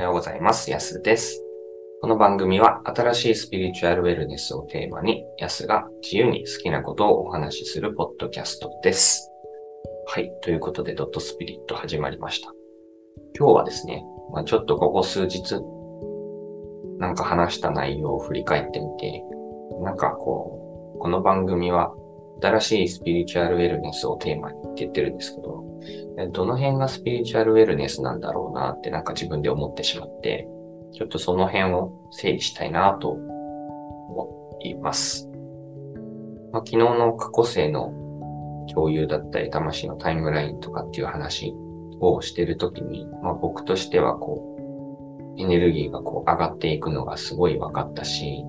おはようございます。やすです。この番組は新しいスピリチュアルウェルネスをテーマに、やすが自由に好きなことをお話しするポッドキャストです。はい。ということで、ドットスピリット始まりました。今日はですね、まあ、ちょっとここ数日、なんか話した内容を振り返ってみて、なんかこう、この番組は新しいスピリチュアルウェルネスをテーマにって言ってるんですけど、どの辺がスピリチュアルウェルネスなんだろうなってなんか自分で思ってしまって、ちょっとその辺を整理したいなと思います。まあ、昨日の過去性の共有だったり、魂のタイムラインとかっていう話をしてるときに、まあ、僕としてはこう、エネルギーがこう上がっていくのがすごい分かったし、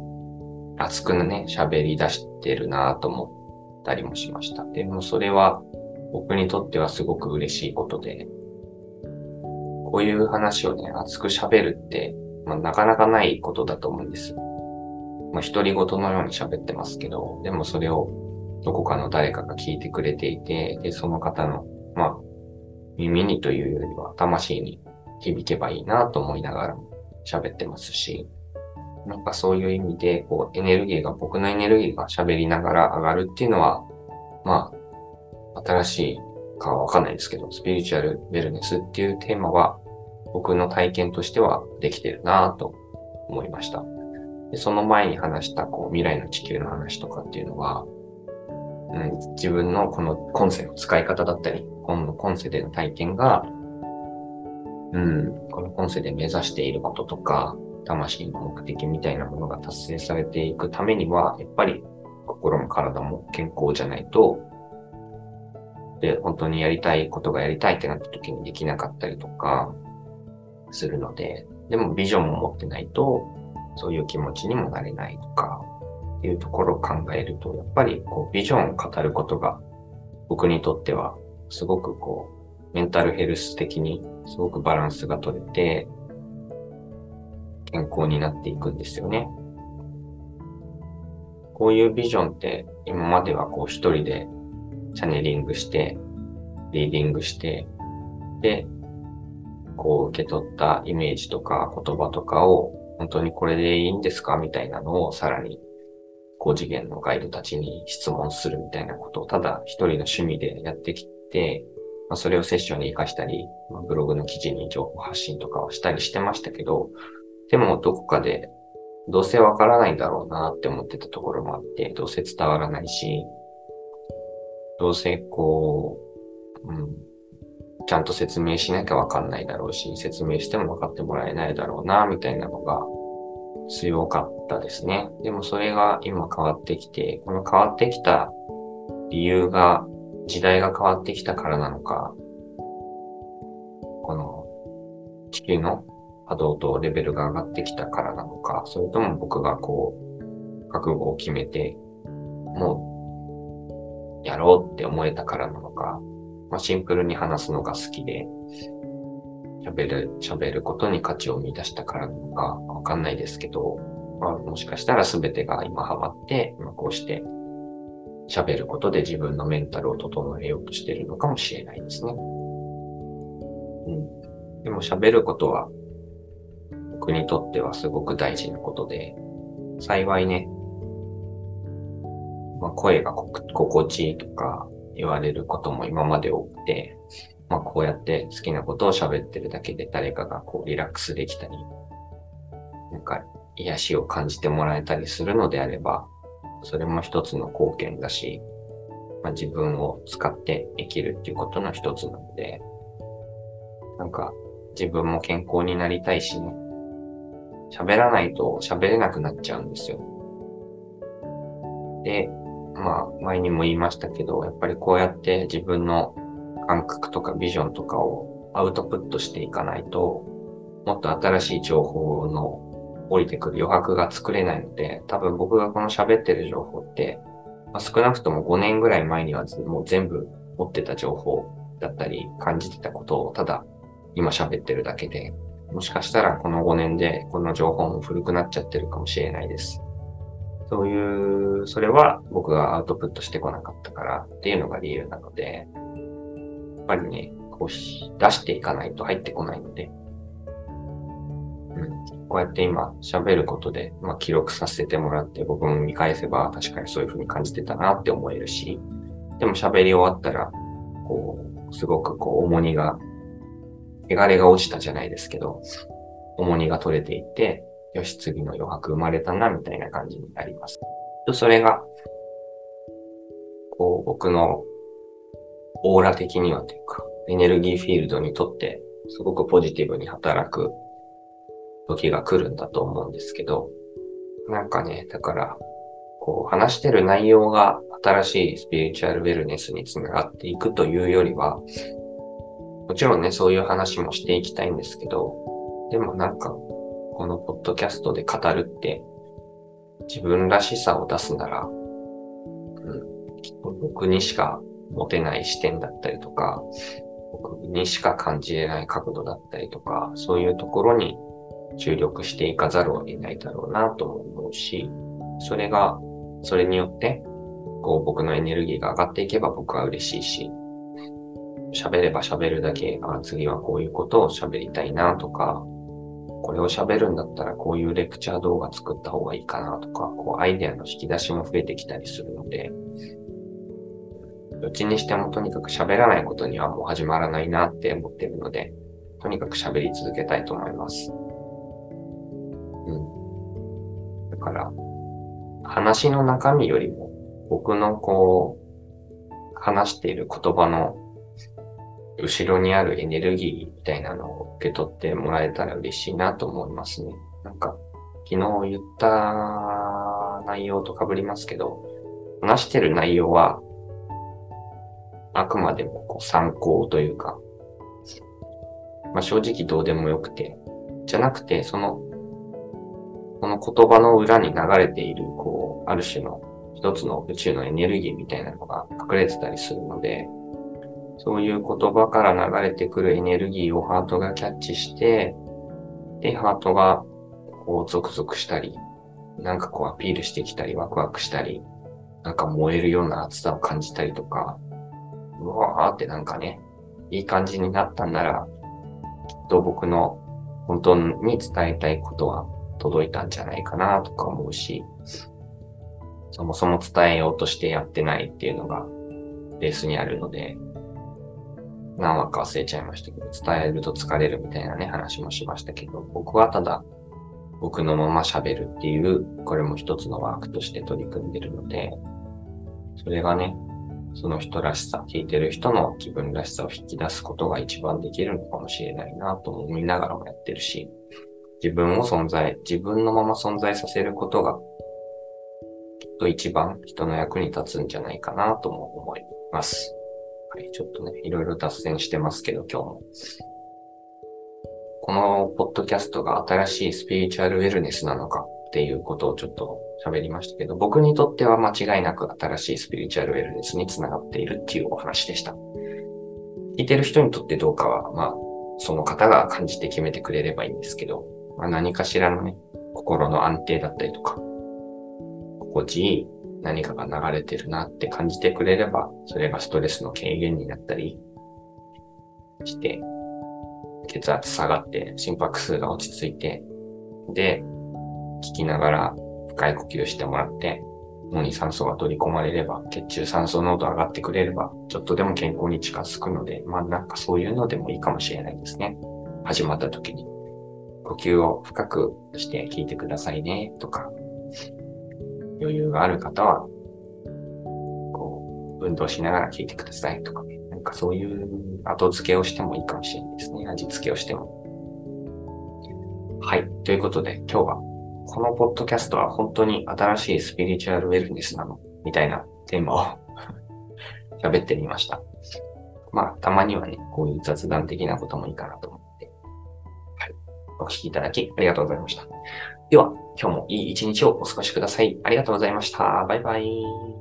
熱くね、喋り出してるなと思ったりもしました。でもそれは僕にとってはすごく嬉しいことで、こういう話をね、熱く喋るって、まあ、なかなかないことだと思うんです。まあ、独り言のように喋ってますけど、でもそれをどこかの誰かが聞いてくれていて、で、その方の、まあ、耳にというよりは魂に響けばいいなと思いながら喋ってますし、なんかそういう意味で、こう、エネルギーが、僕のエネルギーが喋りながら上がるっていうのは、まあ、新しいかはわかんないですけど、スピリチュアルウェルネスっていうテーマは、僕の体験としてはできてるなと思いました。でその前に話した、こう、未来の地球の話とかっていうのは、うん、自分のこの今世の使い方だったり、今の今世での体験が、うん、この今世で目指していることとか、魂の目的みたいなものが達成されていくためには、やっぱり心も体も健康じゃないと、で、本当にやりたいことがやりたいってなった時にできなかったりとかするので、でもビジョンも持ってないと、そういう気持ちにもなれないとか、っていうところを考えると、やっぱりこうビジョンを語ることが僕にとってはすごくこうメンタルヘルス的にすごくバランスが取れて健康になっていくんですよね。こういうビジョンって今まではこう一人でチャネリングして、リーディングして、で、こう受け取ったイメージとか言葉とかを本当にこれでいいんですか？みたいなのをさらに高次元のガイドたちに質問するみたいなことをただ一人の趣味でやってきて、まあ、それをセッションに活かしたり、まあ、ブログの記事に情報発信とかをしたりしてましたけど、でもどこかでどうせわからないだろうなって思ってたところもあって、どうせ伝わらないし、どうせこう、うん、ちゃんと説明しなきゃわかんないだろうし、説明しても分かってもらえないだろうな、みたいなのが強かったですね。でもそれが今変わってきて、この変わってきた理由が時代が変わってきたからなのか、この地球の波動とレベルが上がってきたからなのか、それとも僕がこう、覚悟を決めて、もう、やろうって思えたからなのか、まあ、シンプルに話すのが好きで、喋る、喋ることに価値を見出したからなのか、わかんないですけど、まあ、もしかしたら全てが今ハマって、今こうして喋ることで自分のメンタルを整えようとしてるのかもしれないですね。うん。でも喋ることは僕にとってはすごく大事なことで、幸いね、まあ、声が心地いいとか言われることも今まで多くて、まあ、こうやって好きなことを喋ってるだけで誰かがこうリラックスできたり、なんか癒しを感じてもらえたりするのであれば、それも一つの貢献だし、まあ、自分を使って生きるっていうことの一つなので、なんか自分も健康になりたいしね、喋らないと喋れなくなっちゃうんですよ。で、まあ前にも言いましたけど、やっぱりこうやって自分の感覚とかビジョンとかをアウトプットしていかないと、もっと新しい情報の降りてくる余白が作れないので、多分僕がこの喋ってる情報って、まあ、少なくとも5年ぐらい前にはもう全部持ってた情報だったり感じてたことをただ今喋ってるだけで、もしかしたらこの5年でこの情報も古くなっちゃってるかもしれないです。そういう、それは僕がアウトプットしてこなかったからっていうのが理由なので、やっぱりね、こうし出していかないと入ってこないので、うん、こうやって今喋ることで、まあ、記録させてもらって僕も見返せば確かにそういう風に感じてたなって思えるし、でも喋り終わったら、こう、すごくこう重荷が、汚れが落ちたじゃないですけど、重荷が取れていて、よし、次の余白生まれたな、みたいな感じになります。と、それが、こう、僕のオーラ的にはというか、エネルギーフィールドにとって、すごくポジティブに働く時が来るんだと思うんですけど、なんかね、だから、こう、話してる内容が新しいスピリチュアルウェルネスにつながっていくというよりは、もちろんね、そういう話もしていきたいんですけど、でもなんか、このポッドキャストで語るって、自分らしさを出すなら、うん、きっと僕にしか持てない視点だったりとか、僕にしか感じれない角度だったりとか、そういうところに注力していかざるを得ないだろうなと思うし、それが、それによって、こう僕のエネルギーが上がっていけば僕は嬉しいし、喋れば喋るだけ、あ、次はこういうことを喋りたいなとか、これを喋るんだったらこういうレクチャー動画作った方がいいかなとか、こうアイデアの引き出しも増えてきたりするので、どっちにしてもとにかく喋らないことにはもう始まらないなって思ってるので、とにかく喋り続けたいと思います。うん。だから、話の中身よりも、僕のこう、話している言葉の後ろにあるエネルギーみたいなのを受け取ってもらえたら嬉しいなと思いますね。なんか、昨日言った内容と被りますけど、話してる内容は、あくまでもこう参考というか、まあ、正直どうでもよくて、じゃなくて、その、この言葉の裏に流れている、こう、ある種の一つの宇宙のエネルギーみたいなのが隠れてたりするので、そういう言葉から流れてくるエネルギーをハートがキャッチして、で、ハートがこうゾクゾクしたり、なんかこうアピールしてきたり、ワクワクしたり、なんか燃えるような熱さを感じたりとか、うわーってなんかね、いい感じになったんなら、きっと僕の本当に伝えたいことは届いたんじゃないかなとか思うし、そもそも伝えようとしてやってないっていうのがベースにあるので、何話か忘れちゃいましたけど、伝えると疲れるみたいなね、話もしましたけど、僕はただ僕のまま喋るっていう、これも一つのワークとして取り組んでるので、それがね、その人らしさ、聞いてる人の自分らしさを引き出すことが一番できるのかもしれないなと思いながらもやってるし、自分を存在、自分のまま存在させることが、きっと一番人の役に立つんじゃないかなとも思います。はい、ちょっとね、いろいろ脱線してますけど、今日も。このポッドキャストが新しいスピリチュアルウェルネスなのかっていうことをちょっと喋りましたけど、僕にとっては間違いなく新しいスピリチュアルウェルネスにつながっているっていうお話でした。聞いてる人にとってどうかは、まあ、その方が感じて決めてくれればいいんですけど、まあ、何かしらのね、心の安定だったりとか、心地いい何かが流れてるなって感じてくれれば、それがストレスの軽減になったりして、血圧下がって心拍数が落ち着いて、で、聞きながら深い呼吸してもらって、脳に酸素が取り込まれれば、血中酸素濃度上がってくれれば、ちょっとでも健康に近づくので、まあなんかそういうのでもいいかもしれないですね。始まった時に。呼吸を深くして聞いてくださいね、とか、余裕がある方は、こう、運動しながら聞いてくださいとか。なんかそういう後付けをしてもいいかもしれないですね。味付けをしても。はい。ということで、今日は、このポッドキャストは本当に新しいスピリチュアルウェルネスなのみたいなテーマを 喋ってみました。まあ、たまにはね、こういう雑談的なこともいいかなと思って。はい。お聞きいただきありがとうございました。では、今日もいい一日をお過ごしください。ありがとうございました。バイバイ。